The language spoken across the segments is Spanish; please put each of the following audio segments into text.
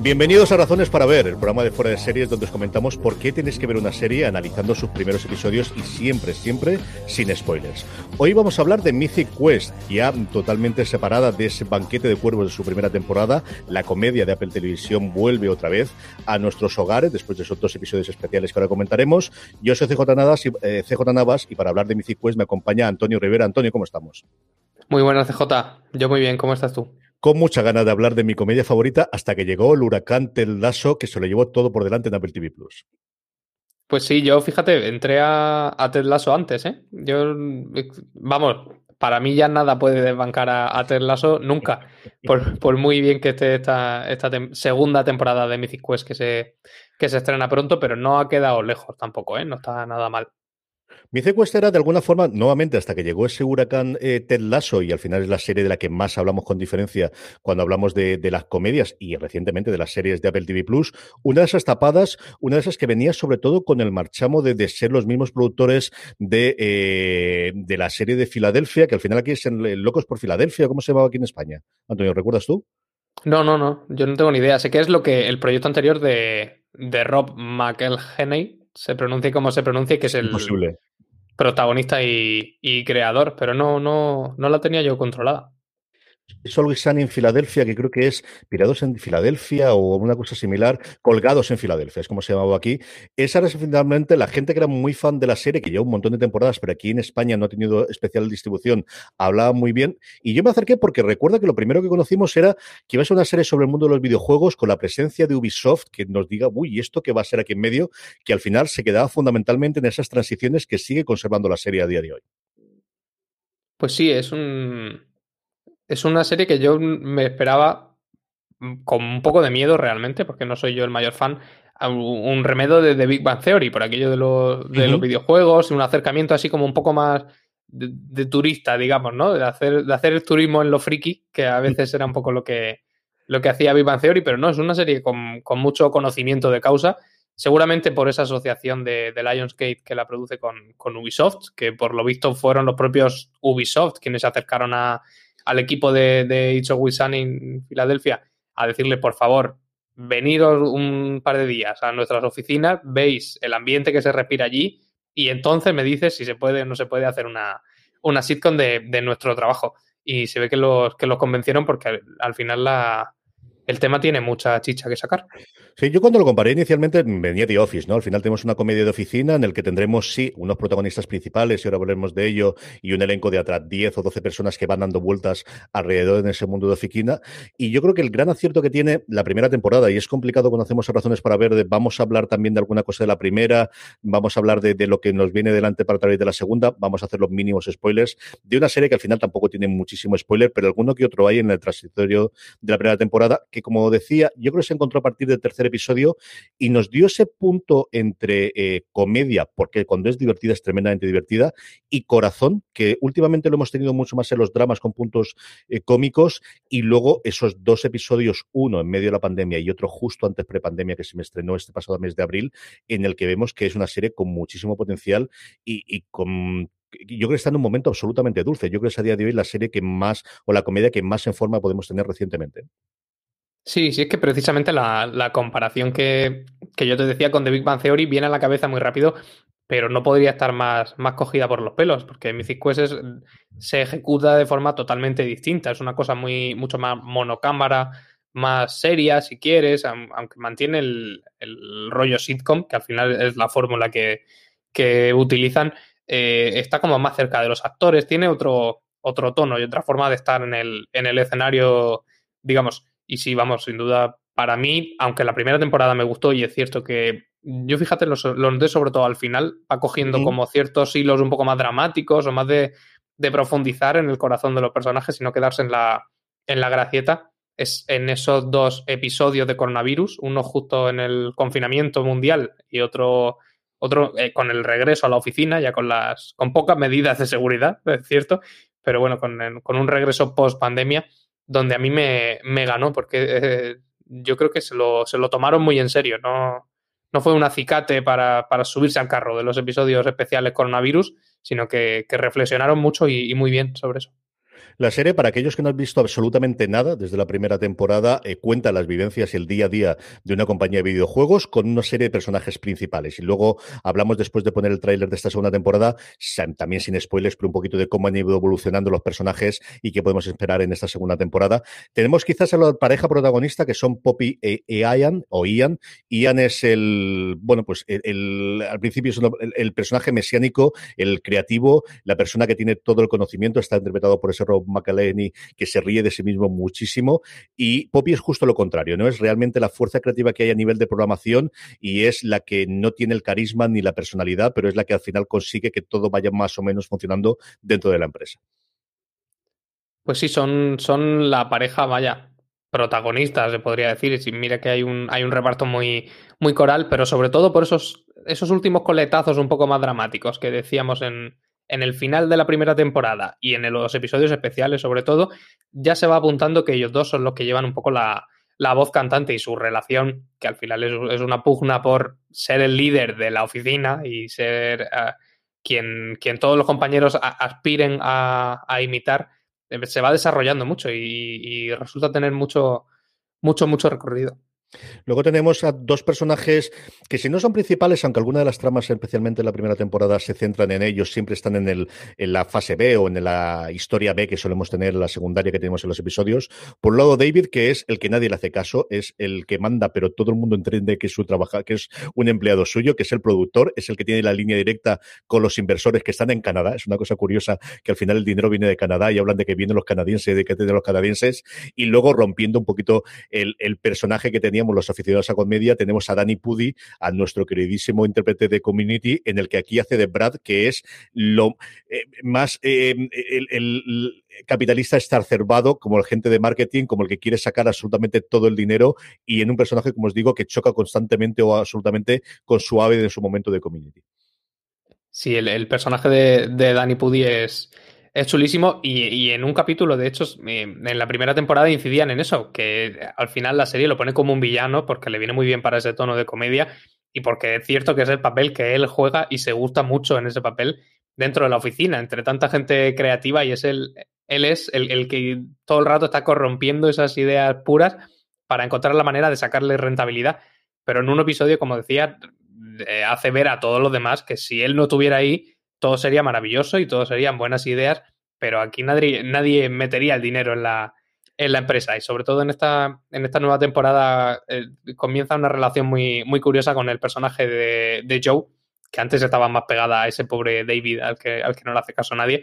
Bienvenidos a Razones para Ver, el programa de fuera de series donde os comentamos por qué tenéis que ver una serie analizando sus primeros episodios y siempre, siempre sin spoilers. Hoy vamos a hablar de Mythic Quest, ya totalmente separada de ese banquete de cuervos de su primera temporada. La comedia de Apple Televisión vuelve otra vez a nuestros hogares después de esos dos episodios especiales que ahora comentaremos. Yo soy CJ Navas y, eh, CJ Navas y para hablar de Mythic Quest me acompaña Antonio Rivera. Antonio, ¿cómo estamos? Muy buenas, CJ. Yo muy bien, ¿cómo estás tú? Con mucha ganas de hablar de mi comedia favorita hasta que llegó el huracán Ted Lasso, que se lo llevó todo por delante en Apple TV Plus. Pues sí, yo fíjate, entré a, a Lasso antes, ¿eh? Yo, vamos, para mí ya nada puede desbancar a, a Lasso nunca, por, muy bien que esté esta, esta segunda temporada de Mythic Quest que se, que se estrena pronto, pero no ha quedado lejos tampoco, ¿eh? No está nada mal. Mi secuestro era de alguna forma, nuevamente, hasta que llegó ese huracán eh, Ted Lasso, y al final es la serie de la que más hablamos con diferencia cuando hablamos de, las comedias y recientemente de las series de Apple TV Plus, una de esas tapadas, una de esas que venía sobre todo con el marchamo de, ser los mismos productores de, eh, de la serie de Filadelfia, que al final aquí es en Locos por Filadelfia, ¿cómo se llamaba aquí en España? Antonio, ¿recuerdas tú? No, no, no, yo no tengo ni idea. Sé que es lo que el proyecto anterior de, de Rob McElhenney, se pronuncia como se pronuncia, que es el, protagonista y, y, creador, pero no, no, no la tenía yo controlada. Always Sunny en Filadelfia, que creo que es Pirados en Filadelfia o una cosa similar, Colgados en Filadelfia, es como se llamaba aquí. Esa era finalmente la gente que era muy fan de la serie, que lleva un montón de temporadas, pero aquí en España no ha tenido especial distribución, hablaba muy bien. Y yo me acerqué porque recuerdo que lo primero que conocimos era que iba a ser una serie sobre el mundo de los videojuegos con la presencia de Ubisoft, que nos diga, uy, ¿y esto qué va a ser aquí en medio? Que al final se quedaba fundamentalmente en esas transiciones que sigue conservando la serie a día de hoy. Pues sí, es un, es una serie que yo me esperaba con un poco de miedo realmente, porque no soy yo el mayor fan, un remedio de Big Bang Theory, por aquello de, los, de los videojuegos, un acercamiento así como un poco más de, turista, digamos, ¿no? De hacer, de hacer el turismo en lo friki, que a veces era un poco lo que, lo que hacía Big Bang Theory, pero no, es una serie con, con mucho conocimiento de causa, seguramente por esa asociación de, de Lionsgate que la produce con, con Ubisoft, que por lo visto fueron los propios Ubisoft quienes se acercaron a al equipo de, de It's en Filadelfia a decirle, por favor, veniros un par de días a nuestras oficinas, veis el ambiente que se respira allí y entonces me dices si se puede o no se puede hacer una, una sitcom de, de nuestro trabajo. Y se ve que los, que los convencieron porque al final la, el tema tiene mucha chicha que sacar. Sí, yo cuando lo comparé inicialmente venía de Office, ¿no? Al final tenemos una comedia de oficina en el que tendremos, sí, unos protagonistas principales, y ahora hablaremos de ello, y un elenco de atrás 10 o 12 personas que van dando vueltas alrededor en ese mundo de oficina. Y yo creo que el gran acierto que tiene la primera temporada, y es complicado cuando hacemos razones para ver, de, vamos a hablar también de alguna cosa de la primera, vamos a hablar de, de lo que nos viene delante para través de la segunda, vamos a hacer los mínimos spoilers de una serie que al final tampoco tiene muchísimo spoiler, pero alguno que otro hay en el transitorio de la primera temporada, que como decía, yo creo que se encontró a partir del tercer episodio y nos dio ese punto entre eh, comedia, porque cuando es divertida es tremendamente divertida, y corazón, que últimamente lo hemos tenido mucho más en los dramas con puntos eh, cómicos, y luego esos dos episodios, uno en medio de la pandemia y otro justo antes prepandemia que se me estrenó este pasado mes de abril, en el que vemos que es una serie con muchísimo potencial y, y con yo creo que está en un momento absolutamente dulce. Yo creo que es a día de hoy la serie que más, o la comedia que más en forma podemos tener recientemente. Sí, sí, es que precisamente la, comparación que, yo te decía con The Big Bang Theory viene a la cabeza muy rápido, pero no podría estar más, más cogida por los pelos, porque Mythic Quest se ejecuta de forma totalmente distinta. Es una cosa muy, mucho más monocámara, más seria, si quieres, aunque mantiene el, rollo sitcom, que al final es la fórmula que, utilizan, eh, está como más cerca de los actores, tiene otro, otro tono y otra forma de estar en el, en el escenario, digamos, y sí, vamos, sin duda, para mí, aunque la primera temporada me gustó y es cierto que yo fíjate, los, los sobre todo al final, va cogiendo como ciertos hilos un poco más dramáticos o más de, profundizar en el corazón de los personajes y no quedarse en la, en la gracieta. Es en esos dos episodios de coronavirus, uno justo en el confinamiento mundial y otro, otro eh, con el regreso a la oficina, ya con las con pocas medidas de seguridad, es cierto, pero bueno, con, con un regreso post pandemia donde a mí me, ganó, porque eh, yo creo que se lo, se lo, tomaron muy en serio, no, no fue un acicate para, subirse al carro de los episodios especiales coronavirus, sino que, reflexionaron mucho y, muy bien sobre eso. La serie, para aquellos que no han visto absolutamente nada desde la primera temporada, eh, cuenta las vivencias y el día a día de una compañía de videojuegos con una serie de personajes principales. Y luego hablamos después de poner el tráiler de esta segunda temporada, también sin spoilers, pero un poquito de cómo han ido evolucionando los personajes y qué podemos esperar en esta segunda temporada. Tenemos quizás a la pareja protagonista que son Poppy e, e Ian, o Ian. Ian es el, bueno, pues el, al principio es el, personaje mesiánico, el creativo, la persona que tiene todo el conocimiento, está interpretado por ese Rob McElhenney que se ríe de sí mismo muchísimo. Y Poppy es justo lo contrario, ¿no? Es realmente la fuerza creativa que hay a nivel de programación y es la que no tiene el carisma ni la personalidad, pero es la que al final consigue que todo vaya más o menos funcionando dentro de la empresa. Pues sí, son, son la pareja, vaya, protagonistas, se podría decir. Y mira que hay un, hay un reparto muy, muy coral, pero sobre todo por esos, esos últimos coletazos un poco más dramáticos que decíamos en, en el final de la primera temporada y en los episodios especiales, sobre todo, ya se va apuntando que ellos dos son los que llevan un poco la, voz cantante y su relación, que al final es, una pugna por ser el líder de la oficina y ser eh, quien, quien, todos los compañeros aspiren a, imitar, eh, se va desarrollando mucho y, y resulta tener mucho, mucho, mucho recorrido. Luego tenemos a dos personajes que si no son principales, aunque alguna de las tramas, especialmente en la primera temporada, se centran en ellos, siempre están en, el, en la fase B o en la historia B que solemos tener en la secundaria que tenemos en los episodios. Por un lado, David, que es el que nadie le hace caso, es el que manda, pero todo el mundo entiende que es su es un empleado suyo, que es el productor, es el que tiene la línea directa con los inversores que están en Canadá. Es una cosa curiosa que al final el dinero viene de Canadá y hablan de que vienen los canadienses, de que tienen los canadienses, y luego rompiendo un poquito el personaje que tenía los aficionados a comedia, tenemos a Danny Pudi, a nuestro queridísimo intérprete de Community, en el que aquí hace de Brad, que es lo eh, más eh, el, capitalista exacerbado, como el gente de marketing, como el que quiere sacar absolutamente todo el dinero y en un personaje, como os digo, que choca constantemente o absolutamente con su ave en su momento de Community. Sí, el, personaje de, de Danny Pudi es es chulísimo y, en un capítulo, de hecho, en la primera temporada incidían en eso, que al final la serie lo pone como un villano porque le viene muy bien para ese tono de comedia y porque es cierto que es el papel que él juega y se gusta mucho en ese papel dentro de la oficina, entre tanta gente creativa y es el, él es el, el que todo el rato está corrompiendo esas ideas puras para encontrar la manera de sacarle rentabilidad. Pero en un episodio, como decía, eh, hace ver a todos los demás que si él no tuviera ahí, todo sería maravilloso y todo serían buenas ideas, pero aquí nadie, nadie metería el dinero en la, en la empresa y sobre todo en esta, en esta nueva temporada eh, comienza una relación muy, muy curiosa con el personaje de, Joe, que antes estaba más pegada a ese pobre David al que, al que no le hace caso a nadie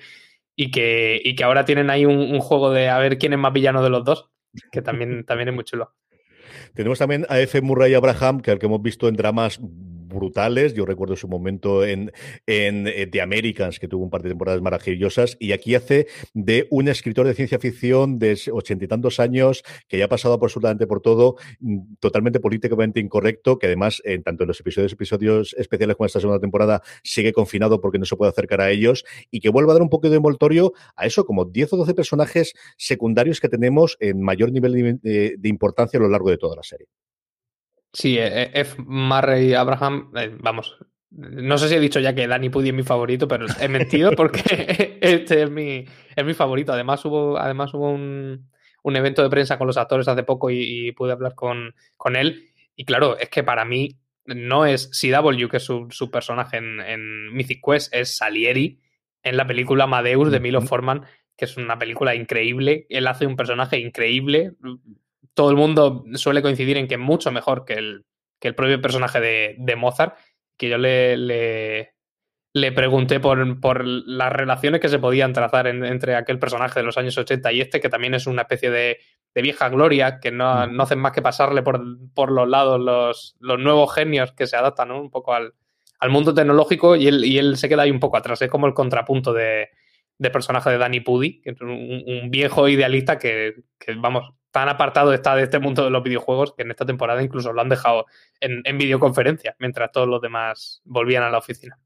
y que, y que ahora tienen ahí un, juego de a ver quién es más villano de los dos, que también, también es muy chulo. Tenemos también a F. Murray Abraham, que al que hemos visto en dramas brutales. Yo recuerdo su momento en, en eh, The Americans, que tuvo un par de temporadas maravillosas, y aquí hace de un escritor de ciencia ficción de ochenta y tantos años, que ya ha pasado absolutamente por todo, mm, totalmente políticamente incorrecto, que además, en tanto en los episodios, episodios especiales como esta segunda temporada, sigue confinado porque no se puede acercar a ellos, y que vuelva a dar un poco de envoltorio a eso, como 10 o 12 personajes secundarios que tenemos en mayor nivel de importancia a lo largo de toda la serie. Sí, eh, eh, F. Murray Abraham, eh, vamos, no sé si he dicho ya que Danny Pudi es mi favorito, pero he mentido porque este es mi, es mi favorito. Además hubo, además hubo un, un evento de prensa con los actores hace poco y, pude hablar con, con, él. Y claro, es que para mí no es CW, que es su, su personaje en, en, Mythic Quest, es Salieri en la película Amadeus de Milo Forman, que es una película increíble. Él hace un personaje increíble todo el mundo suele coincidir en que es mucho mejor que el, que el propio personaje de, Mozart, que yo le, le, pregunté por, por, las relaciones que se podían trazar entre aquel personaje de los años 80 y este, que también es una especie de, vieja gloria, que no, mm. no, hacen más que pasarle por, por los lados los, los, nuevos genios que se adaptan un poco al, al mundo tecnológico y él, y él se queda ahí un poco atrás, es como el contrapunto de, de personaje de Danny Pudi, que es un, viejo idealista que, vamos, tan apartado está de este mundo de los videojuegos que en esta temporada incluso lo han dejado en, videoconferencia, mientras todos los demás volvían a la oficina.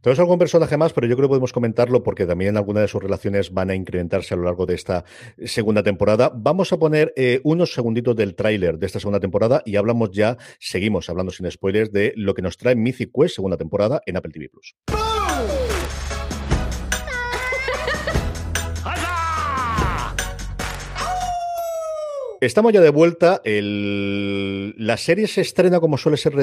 Tenemos algún personaje más, pero yo creo que podemos comentarlo porque también algunas de sus relaciones van a incrementarse a lo largo de esta segunda temporada. Vamos a poner eh, unos segunditos del tráiler de esta segunda temporada y hablamos ya, seguimos hablando sin spoilers, de lo que nos trae Mythic Quest segunda temporada en Apple TV Plus. Estamos ya de vuelta. La serie se estrena como suele ser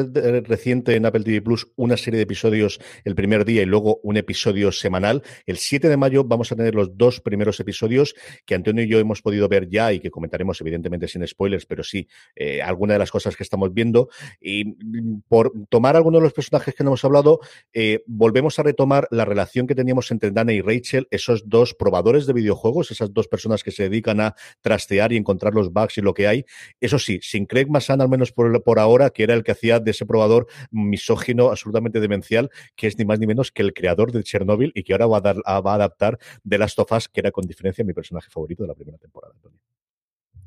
reciente en Apple TV Plus, una serie de episodios el primer día y luego un episodio semanal. El 7 de mayo vamos a tener los dos primeros episodios que Antonio y yo hemos podido ver ya y que comentaremos evidentemente sin spoilers, pero sí eh, algunas de las cosas que estamos viendo. Y mm, por tomar algunos de los personajes que no hemos hablado, eh, volvemos a retomar la relación que teníamos entre Dana y Rachel, esos dos probadores de videojuegos, esas dos personas que se dedican a trastear y encontrar los bugs y lo que hay. Eso sí, sin Craig Massan, al menos por, por ahora, que era el que hacía de ese probador misógino absolutamente demencial, que es ni más ni menos que el creador de Chernobyl y que ahora va a, dar, va a adaptar de Last of Us, que era con diferencia mi personaje favorito de la primera temporada.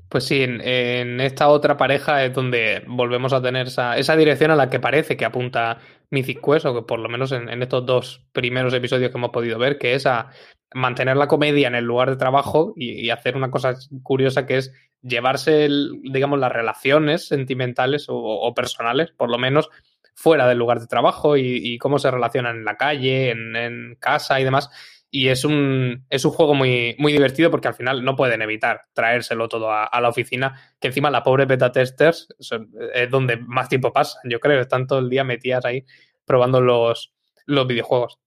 Pues sí, en, esta otra pareja es donde volvemos a tener esa, esa, dirección a la que parece que apunta Mythic Quest, o que por lo menos en, estos dos primeros episodios que hemos podido ver, que es a mantener la comedia en el lugar de trabajo y, hacer una cosa curiosa que es llevarse, digamos, las relaciones sentimentales o, personales, por lo menos, fuera del lugar de trabajo y, cómo se relacionan en la calle, en, en casa y demás y es un, es un juego muy, muy divertido porque al final no pueden evitar traérselo todo a, la oficina, que encima la pobre beta testers es donde más tiempo pasa, yo creo, están todo el día metidas ahí probando los, los videojuegos.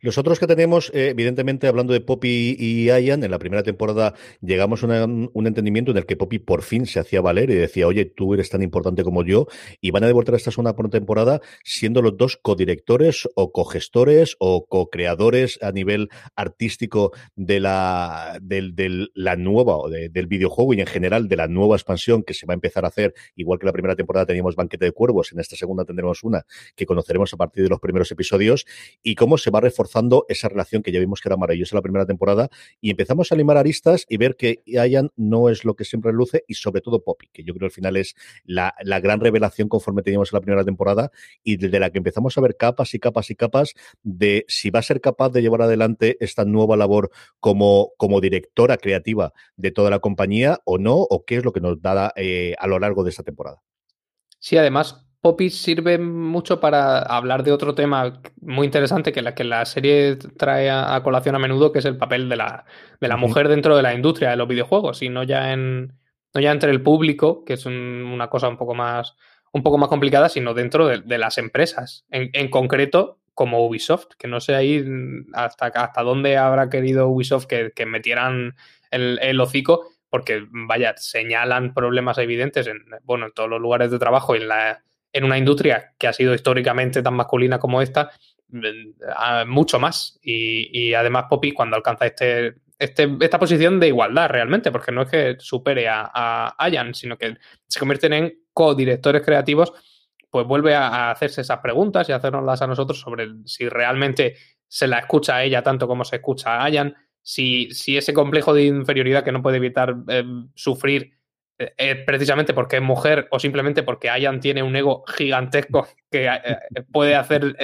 Los otros que tenemos, eh, evidentemente, hablando de Poppy y Ian, en la primera temporada llegamos a un entendimiento en el que Poppy por fin se hacía valer y decía, oye, tú eres tan importante como yo, y van a devolver esta segunda temporada siendo los dos codirectores o cogestores o co-creadores a nivel artístico de la, del, la nueva, o del videojuego y en general de la nueva expansión que se va a empezar a hacer, igual que la primera temporada teníamos Banquete de Cuervos, en esta segunda tendremos una que conoceremos a partir de los primeros episodios, y cómo se va reforzando esa relación que ya vimos que era maravillosa la primera temporada y empezamos a limar aristas y ver que Ian no es lo que siempre luce y sobre todo Poppy, que yo creo al final es la, gran revelación conforme teníamos en la primera temporada y de la que empezamos a ver capas y capas y capas de si va a ser capaz de llevar adelante esta nueva labor como, como directora creativa de toda la compañía o no, o qué es lo que nos da eh, a lo largo de esta temporada. Sí, además, Poppy sirve mucho para hablar de otro tema muy interesante que la que la serie trae a, colación a menudo, que es el papel de la, de la mujer dentro de la industria de los videojuegos, y no ya en no ya entre el público, que es una cosa un poco más un poco más complicada, sino dentro de, las empresas. En, concreto, como Ubisoft, que no sé ahí hasta, hasta dónde habrá querido Ubisoft que, metieran el, el hocico, porque vaya, señalan problemas evidentes en, bueno, en todos los lugares de trabajo y en la en una industria que ha sido históricamente tan masculina como esta, mm, mucho más. Y, además Poppy cuando alcanza este, este, esta posición de igualdad realmente, porque no es que supere a, a Ayan, sino que se convierten en co-directores creativos, pues vuelve a, hacerse esas preguntas y hacernoslas a nosotros sobre si realmente se la escucha a ella tanto como se escucha a Ayan, si, si ese complejo de inferioridad que no puede evitar eh, sufrir eh, eh, precisamente porque es mujer o simplemente porque Ayan tiene un ego gigantesco que eh, puede hacer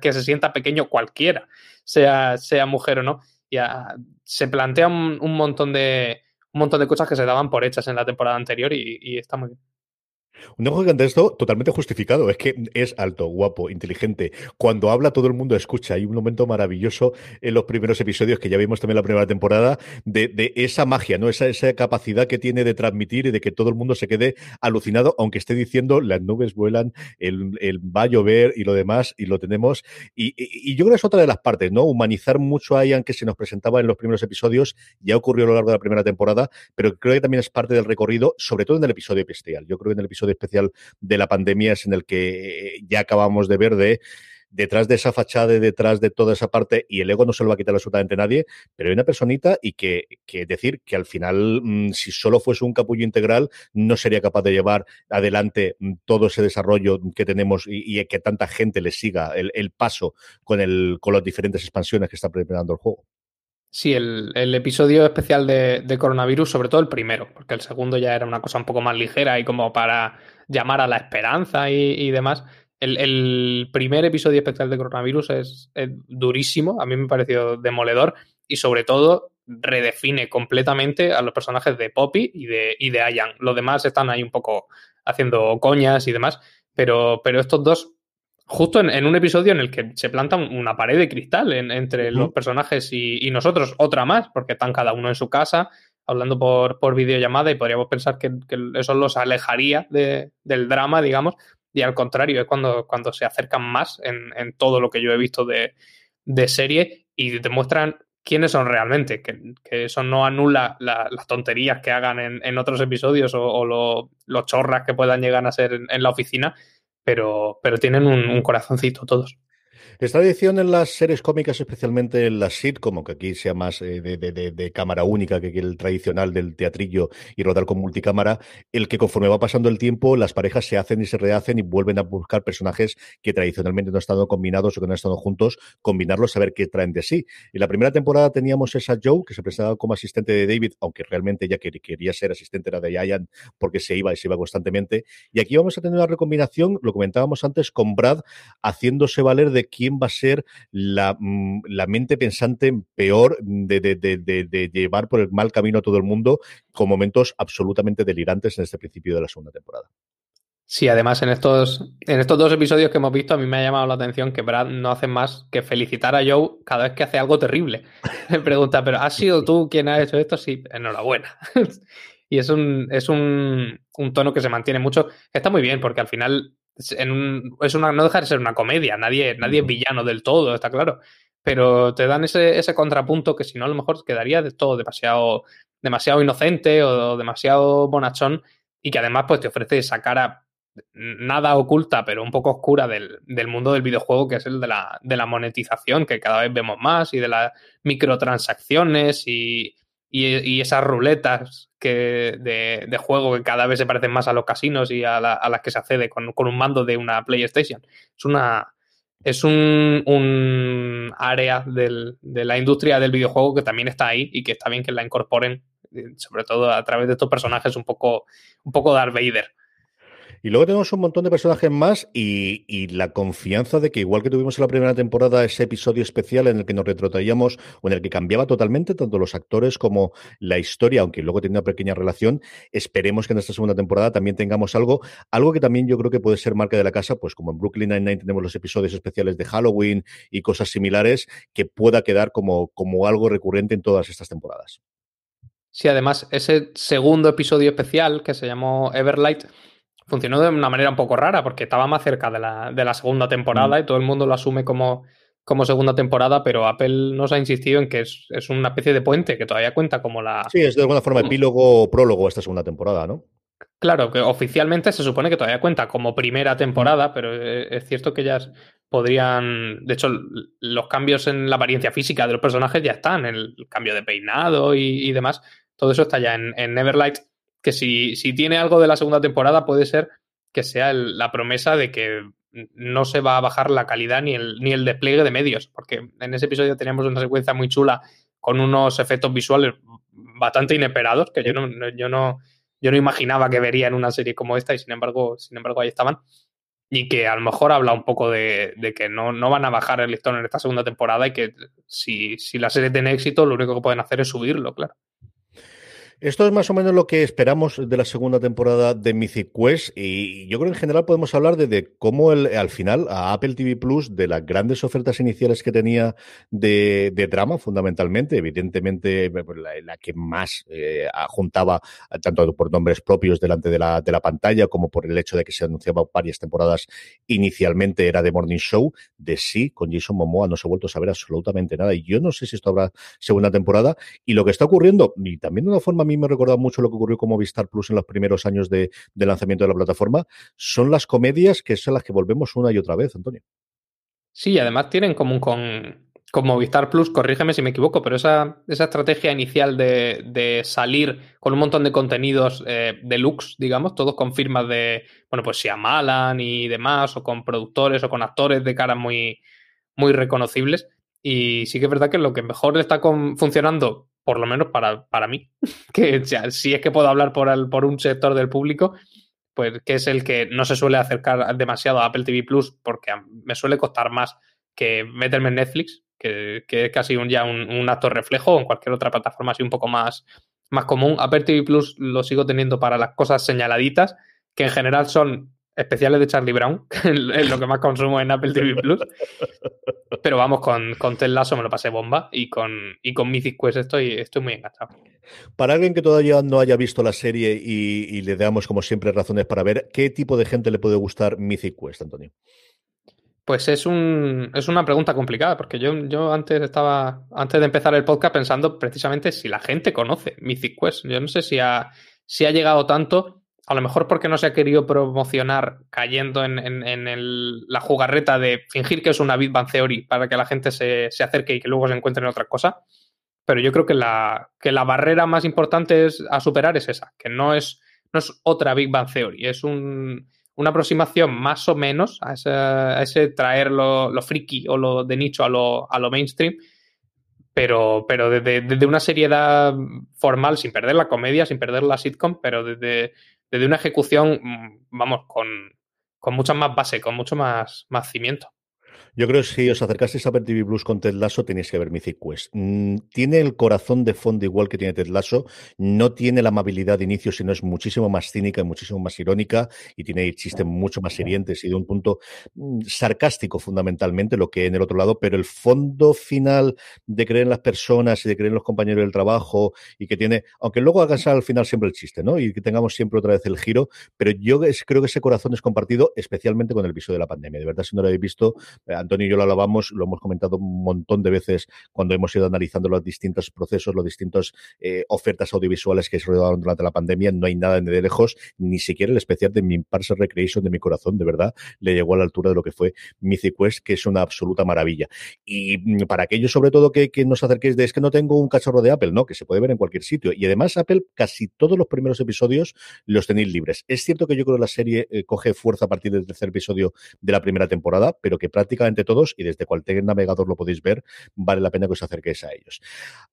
que se sienta pequeño cualquiera, sea, sea mujer o no. Ya se plantea un, montón de un montón de cosas que se daban por hechas en la temporada anterior y está muy bien. Un ego gigantesco totalmente justificado. Es que es alto, guapo, inteligente. Cuando habla todo el mundo escucha. Hay un momento maravilloso en los primeros episodios que ya vimos también la primera temporada de, esa magia, ¿no? Esa, esa capacidad que tiene de transmitir y de que todo el mundo se quede alucinado, aunque esté diciendo las nubes vuelan, el, va a llover y lo demás, y lo tenemos. Y, yo creo que es otra de las partes, ¿no? Humanizar mucho a Ian que se nos presentaba en los primeros episodios, ya ocurrió a lo largo de la primera temporada, pero creo que también es parte del recorrido, sobre todo en el episodio bestial. Yo creo que en el episodio especial de la pandemia es en el que eh, ya acabamos de ver de detrás de esa fachada detrás de toda esa parte, y el ego no se lo va a quitar absolutamente nadie, pero hay una personita y que, que decir que al final, mm, si solo fuese un capullo integral, no sería capaz de llevar adelante mm, todo ese desarrollo que tenemos y, que tanta gente le siga el, paso con, el, con las diferentes expansiones que está preparando el juego. Sí, el, episodio especial de, coronavirus, sobre todo el primero, porque el segundo ya era una cosa un poco más ligera y como para llamar a la esperanza y, demás. El, primer episodio especial de coronavirus es, durísimo, a mí me pareció demoledor y sobre todo redefine completamente a los personajes de Poppy y de, y de Ayan. Los demás están ahí un poco haciendo coñas y demás, pero, pero estos dos justo en, un episodio en el que se planta una pared de cristal entre los personajes y, nosotros, otra más, porque están cada uno en su casa, hablando por, por videollamada y podríamos pensar que, eso los alejaría del drama, digamos, y al contrario, es cuando, cuando se acercan más en, todo lo que yo he visto de, serie y demuestran quiénes son realmente, que, eso no anula las tonterías que hagan en, otros episodios o, los chorras que puedan llegar a ser en, la oficina, pero, pero tienen un corazoncito todos. Es tradición en las series cómicas, especialmente en las sitcom, que aquí sea más eh, de, cámara única que el tradicional del teatrillo y rodar con multicámara, el que conforme va pasando el tiempo, las parejas se hacen y se rehacen y vuelven a buscar personajes que tradicionalmente no han estado combinados o que no han estado juntos, combinarlos, a ver qué traen de sí. En la primera temporada teníamos esa Joe, que se presentaba como asistente de David, aunque realmente ella quería ser asistente de Ian porque se iba y se iba constantemente. Y aquí vamos a tener una recombinación, lo comentábamos antes, con Brad haciéndose valer de quién va a ser la, mm, mente pensante peor de, llevar por el mal camino a todo el mundo, con momentos absolutamente delirantes en este principio de la segunda temporada. Sí, además en estos, en estos dos episodios que hemos visto, a mí me ha llamado la atención que Brad no hace más que felicitar a Joe cada vez que hace algo terrible. Me pregunta, ¿pero has sido tú quien ha hecho esto? Sí, enhorabuena. y es un, es un, tono que se mantiene mucho. Está muy bien, porque al final es una, no deja de ser una comedia, nadie, nadie es villano del todo, está claro. Pero te dan ese, ese contrapunto que si no, a lo mejor quedaría de todo demasiado, demasiado inocente o demasiado bonachón y que además pues te ofrece esa cara nada oculta, pero un poco oscura del, del, mundo del videojuego, que es el de la, de la monetización, que cada vez vemos más, y de las microtransacciones y, y, esas ruletas que de, juego que cada vez se parecen más a los casinos y a, las que se accede con, un mando de una PlayStation. Es una. Es un, un área del, de la industria del videojuego que también está ahí y que está bien que la incorporen, eh, sobre todo a través de estos personajes un poco, un poco Darth Vader. Y luego tenemos un montón de personajes más y, la confianza de que igual que tuvimos en la primera temporada ese episodio especial en el que nos retrotraíamos o en el que cambiaba totalmente tanto los actores como la historia, aunque luego tenía una pequeña relación, esperemos que en esta segunda temporada también tengamos algo, algo que también yo creo que puede ser marca de la casa, pues como en Brooklyn Nine-Nine tenemos los episodios especiales de Halloween y cosas similares, que pueda quedar como, como algo recurrente en todas estas temporadas. Sí, además, ese segundo episodio especial que se llamó Everlight funcionó de una manera un poco rara porque estaba más cerca de la, de la segunda temporada mm. y todo el mundo lo asume como, como segunda temporada, pero Apple nos ha insistido en que es, una especie de puente que todavía cuenta como la... Sí, es de alguna forma epílogo o prólogo a esta segunda temporada, ¿no? Claro, que oficialmente se supone que todavía cuenta como primera temporada, mm. pero e, es cierto que ellas podrían. De hecho, los cambios en la apariencia física de los personajes ya están, el cambio de peinado y, demás. Todo eso está ya en, en Neverlight que si, si tiene algo de la segunda temporada puede ser que sea la promesa de que no se va a bajar la calidad ni el, ni el despliegue de medios, porque en ese episodio teníamos una secuencia muy chula con unos efectos visuales bastante inesperados que yo no, yo no, yo no imaginaba que vería en una serie como esta y sin embargo, sin embargo ahí estaban. Y que a lo mejor habla un poco de, que no, no, van a bajar el listón en esta segunda temporada y que si, si la serie tiene éxito, lo único que pueden hacer es subirlo, claro. Esto es más o menos lo que esperamos de la segunda temporada de Mythic Quest y yo creo que en general podemos hablar de, cómo el, al final a Apple TV Plus, de las grandes ofertas iniciales que tenía de, drama fundamentalmente, evidentemente pues, la, que más eh, juntaba tanto por nombres propios delante de la, de la pantalla como por el hecho de que se anunciaba varias temporadas inicialmente era de Morning Show, de sí, con Jason Momoa no se ha vuelto a saber absolutamente nada. Y yo no sé si esto habrá segunda temporada. Y lo que está ocurriendo y también de una forma mí me recuerda mucho lo que ocurrió con Movistar Plus en los primeros años de, lanzamiento de la plataforma, son las comedias que son las que volvemos una y otra vez, Antonio. Sí, además tienen común con, con Movistar Plus, corrígeme si me equivoco, pero esa, esa estrategia inicial de, salir con un montón de contenidos eh, deluxe, digamos, todos con firmas de, bueno, pues si amalan y demás, o con productores o con actores de cara muy, muy reconocibles. Y sí que es verdad que lo que mejor está funcionando por lo menos para, para mí, que si es que puedo hablar por, por un sector del público, pues que es el que no se suele acercar demasiado a Apple TV Plus porque me suele costar más que meterme en Netflix, que, es casi un, ya un, acto reflejo, en cualquier otra plataforma así un poco más, más común. Apple TV Plus lo sigo teniendo para las cosas señaladitas, que en general son especiales de Charlie Brown, es lo que más consumo en Apple TV Plus. Pero vamos, con, con Ted Lasso me lo pasé bomba y con, y con Mythic Quest estoy, estoy muy enganchado. Para alguien que todavía no haya visto la serie y, y le damos, como siempre, razones para ver, ¿qué tipo de gente le puede gustar Mythic Quest, Antonio? Pues es, un, es una pregunta complicada, porque yo, yo antes estaba, antes de empezar el podcast, pensando precisamente si la gente conoce Mythic Quest. Yo no sé si ha, si ha llegado tanto, a lo mejor porque no se ha querido promocionar cayendo en, en, la jugarreta de fingir que es una Big Bang Theory para que la gente se, se acerque y que luego se encuentre en otra cosa. Pero yo creo que la, que la barrera más importante es, a superar es esa, que no es, no es otra Big Bang Theory, es un una aproximación más o menos a ese, traer lo, friki o lo de nicho a lo, a lo mainstream, pero, pero desde, una seriedad formal, sin perder la comedia, sin perder la sitcom, pero desde, desde una ejecución, mm, vamos, con, con mucha más base, con mucho más, más cimiento. Yo creo que si os acercasteis a ver TV Blues con Ted Lasso, tenéis que ver Mythic Quest. Mm, tiene el corazón de fondo igual que tiene Ted Lasso, no tiene la amabilidad de inicio, sino es muchísimo más cínica y muchísimo más irónica y tiene chistes mucho más hirientes y de un punto mm, sarcástico fundamentalmente, lo que en el otro lado, pero el fondo final de creer en las personas y de creer en los compañeros del trabajo y que tiene, aunque luego hagas al final siempre el chiste, ¿no? Y que tengamos siempre otra vez el giro, pero yo creo que ese corazón es compartido especialmente con el viso de la pandemia. De verdad, si no lo habéis visto, Antonio y yo lo alabamos, lo hemos comentado un montón de veces cuando hemos ido analizando los distintos procesos, los distintos eh, ofertas audiovisuales que se rodaron durante la pandemia. No hay nada de lejos, ni siquiera el especial de mi Parser Recreation de mi corazón, de verdad, le llegó a la altura de lo que fue Mythic Quest, que es una absoluta maravilla. Y mm, para aquellos, sobre todo, que, que nos acerquéis de es que no tengo un cacharro de Apple, ¿no? Que se puede ver en cualquier sitio. Y además, Apple, casi todos los primeros episodios los tenéis libres. Es cierto que yo creo que la serie eh, coge fuerza a partir del tercer episodio de la primera temporada, pero que prácticamente todos y desde cualquier navegador lo podéis ver, vale la pena que os acerquéis a ellos.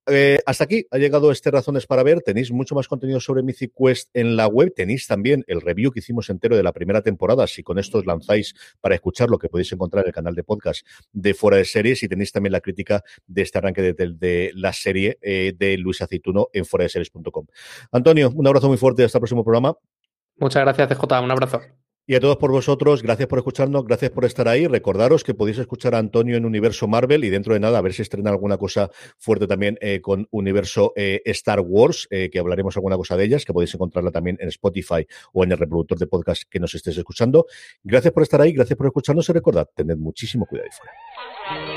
Eh, hasta aquí ha llegado este Razones para Ver. Tenéis mucho más contenido sobre Mythic Quest en la web. Tenéis también el review que hicimos entero de la primera temporada. Si con esto os lanzáis para escuchar lo que podéis encontrar en el canal de podcast de Fuera de Series y tenéis también la crítica de este arranque de, la serie eh, de Luis Aceituno en series.com. Antonio, un abrazo muy fuerte. Hasta el próximo programa. Muchas gracias, CJ. Un abrazo. Y a todos por vosotros, gracias por escucharnos, gracias por estar ahí. Recordaros que podéis escuchar a Antonio en Universo Marvel y dentro de nada a ver si estrena alguna cosa fuerte también eh, con Universo eh, Star Wars, eh, que hablaremos alguna cosa de ellas, que podéis encontrarla también en Spotify o en el reproductor de podcast que nos estéis escuchando. Gracias por estar ahí, gracias por escucharnos y recordad, tened muchísimo cuidado y fuera.